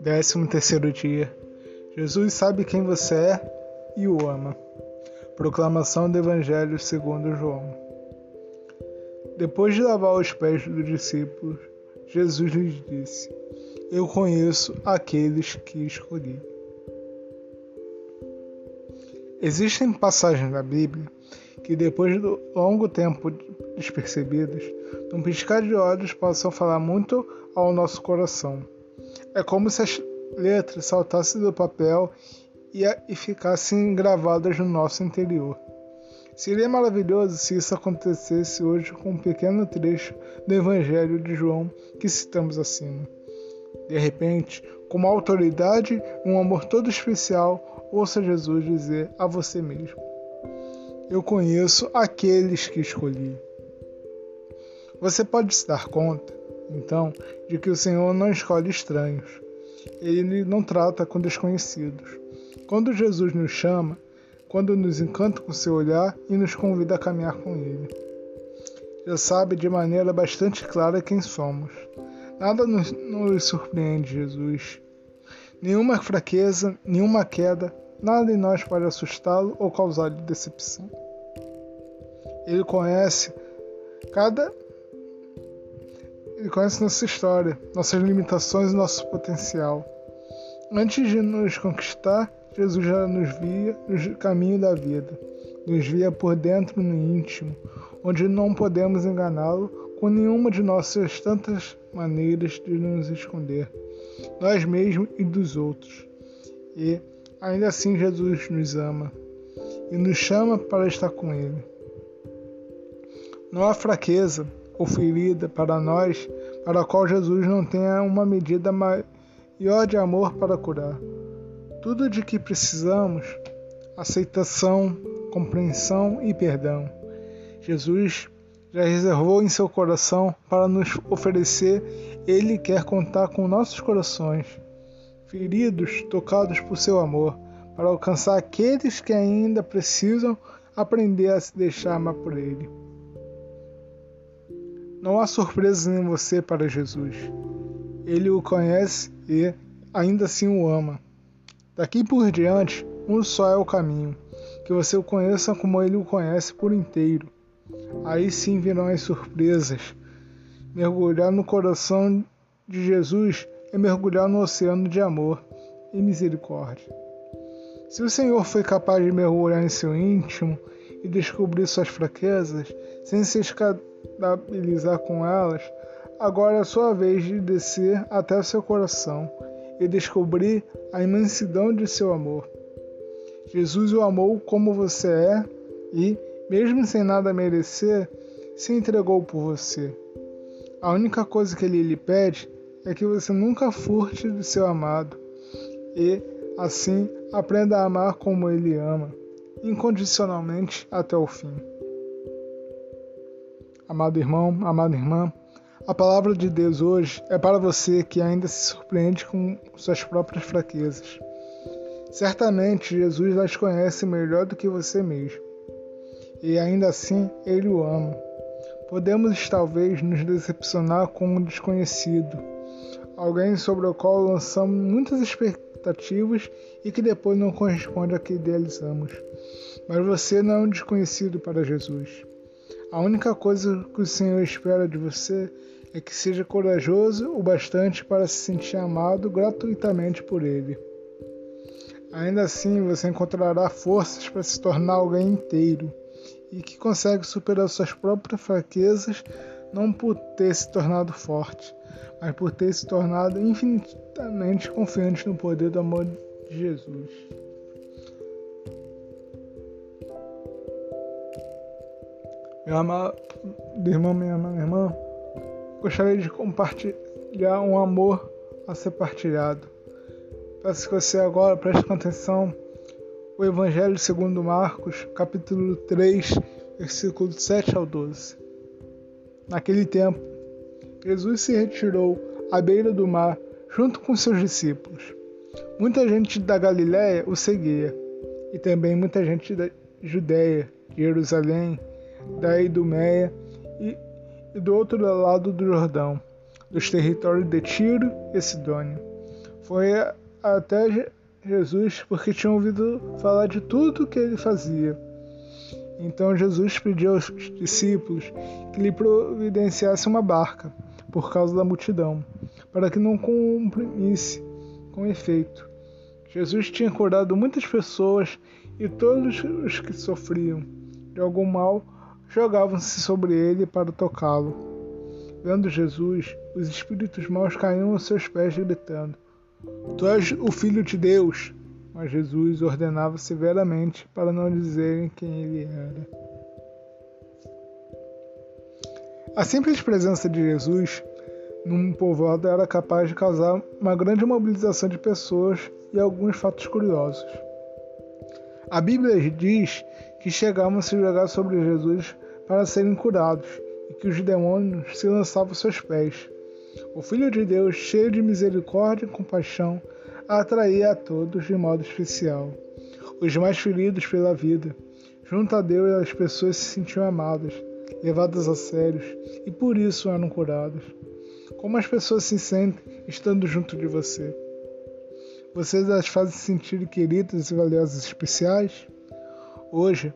Décimo terceiro dia. Jesus sabe quem você é e o ama. Proclamação do Evangelho segundo João. Depois de lavar os pés dos discípulos, Jesus lhes disse: Eu conheço aqueles que escolhi. Existem passagens da Bíblia que, depois de longo tempo despercebidas, num piscar de olhos possam falar muito ao nosso coração é como se as letras saltassem do papel e, e ficassem gravadas no nosso interior. Seria maravilhoso se isso acontecesse hoje com um pequeno trecho do Evangelho de João que citamos acima. De repente, com uma autoridade, um amor todo especial, ouça Jesus dizer a você mesmo: Eu conheço aqueles que escolhi. Você pode se dar conta então, de que o Senhor não escolhe estranhos. Ele não trata com desconhecidos. Quando Jesus nos chama, quando nos encanta com seu olhar e nos convida a caminhar com Ele. Já sabe de maneira bastante clara quem somos. Nada nos, nos surpreende, Jesus. Nenhuma fraqueza, nenhuma queda, nada em nós pode assustá-lo ou causar-lhe decepção. Ele conhece cada ele conhece nossa história, nossas limitações e nosso potencial. Antes de nos conquistar, Jesus já nos via no caminho da vida, nos via por dentro no íntimo, onde não podemos enganá-lo com nenhuma de nossas tantas maneiras de nos esconder, nós mesmos e dos outros. E ainda assim Jesus nos ama e nos chama para estar com Ele. Não há fraqueza, ou ferida para nós, para a qual Jesus não tenha uma medida maior de amor para curar. Tudo de que precisamos, aceitação, compreensão e perdão. Jesus já reservou em seu coração para nos oferecer, ele quer contar com nossos corações, feridos, tocados por seu amor, para alcançar aqueles que ainda precisam aprender a se deixar amar por ele. Não há surpresas em você para Jesus. Ele o conhece e ainda assim o ama. Daqui por diante, um só é o caminho, que você o conheça como ele o conhece por inteiro. Aí sim virão as surpresas. Mergulhar no coração de Jesus é mergulhar no oceano de amor e misericórdia. Se o Senhor foi capaz de mergulhar em seu íntimo e descobrir suas fraquezas, sem se escandalizar com elas, agora é a sua vez de descer até seu coração e descobrir a imensidão de seu amor. Jesus o amou como você é e, mesmo sem nada merecer, se entregou por você. A única coisa que ele lhe pede é que você nunca furte de seu amado e, assim, aprenda a amar como ele ama, incondicionalmente até o fim. Amado irmão, amada irmã, a palavra de Deus hoje é para você que ainda se surpreende com suas próprias fraquezas. Certamente Jesus as conhece melhor do que você mesmo. E ainda assim, Ele o ama. Podemos talvez nos decepcionar com um desconhecido, alguém sobre o qual lançamos muitas expectativas e que depois não corresponde a que idealizamos. Mas você não é um desconhecido para Jesus. A única coisa que o Senhor espera de você é que seja corajoso o bastante para se sentir amado gratuitamente por Ele. Ainda assim, você encontrará forças para se tornar alguém inteiro e que consegue superar suas próprias fraquezas não por ter se tornado forte, mas por ter se tornado infinitamente confiante no poder do amor de Jesus. Meu amado irmão, minha irmã, gostaria de compartilhar um amor a ser partilhado. Peço que você agora preste atenção o Evangelho segundo Marcos, capítulo 3, versículos 7 ao 12. Naquele tempo, Jesus se retirou à beira do mar junto com seus discípulos. Muita gente da Galiléia o seguia, e também muita gente da Judéia Jerusalém, da Idumeia e, e do outro lado do Jordão, dos territórios de Tiro e Sidônia. Foi até Jesus porque tinha ouvido falar de tudo que ele fazia. Então Jesus pediu aos discípulos que lhe providenciasse uma barca, por causa da multidão, para que não comprimisse com efeito. Jesus tinha curado muitas pessoas e todos os que sofriam de algum mal jogavam-se sobre ele para tocá-lo. Vendo Jesus, os espíritos maus caíam aos seus pés, gritando: Tu és o Filho de Deus. Mas Jesus ordenava severamente para não dizerem quem ele era. A simples presença de Jesus num povoado era capaz de causar uma grande mobilização de pessoas e alguns fatos curiosos. A Bíblia diz que chegavam a se jogar sobre Jesus para serem curados e que os demônios se lançavam aos seus pés. O Filho de Deus, cheio de misericórdia e compaixão, atraía a todos de modo especial. Os mais feridos pela vida. Junto a Deus, as pessoas se sentiam amadas, levadas a sérios e por isso eram curadas. Como as pessoas se sentem estando junto de você? Vocês as fazem sentir queridas e valiosas especiais? Hoje,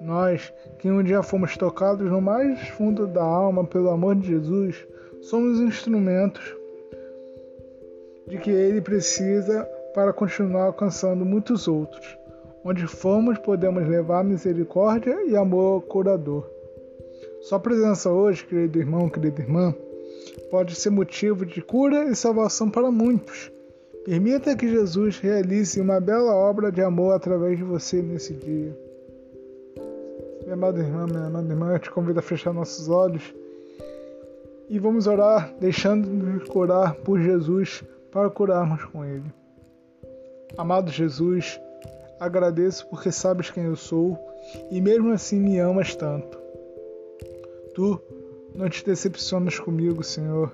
nós, que um dia fomos tocados no mais fundo da alma pelo amor de Jesus, somos instrumentos de que ele precisa para continuar alcançando muitos outros. Onde formos, podemos levar misericórdia e amor curador. Sua presença hoje, querido irmão, querida irmã, pode ser motivo de cura e salvação para muitos. Permita que Jesus realize uma bela obra de amor através de você nesse dia. Minha amada irmã, minha amada irmã, eu te convido a fechar nossos olhos e vamos orar, deixando-nos curar por Jesus para curarmos com Ele. Amado Jesus, agradeço porque sabes quem eu sou e mesmo assim me amas tanto. Tu não te decepcionas comigo, Senhor.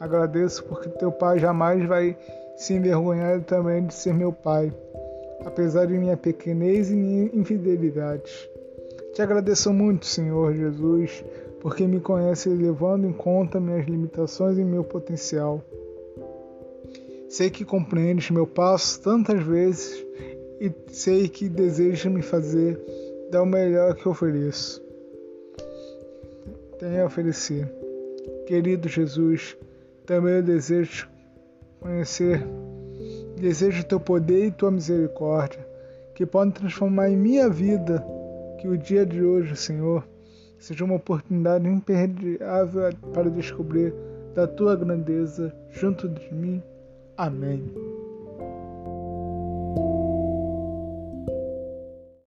Agradeço porque teu Pai jamais vai se envergonhar também de ser meu Pai, apesar de minha pequenez e minha infidelidade. Te agradeço muito, Senhor Jesus, porque me conhece levando em conta minhas limitações e meu potencial. Sei que compreendes meu passo tantas vezes e sei que desejas me fazer dar o melhor que ofereço. Tenho a oferecer. Querido Jesus, também eu desejo conhecer, desejo teu poder e tua misericórdia, que podem transformar em minha vida, que o dia de hoje, Senhor, seja uma oportunidade imperdiável para descobrir da tua grandeza junto de mim Amém.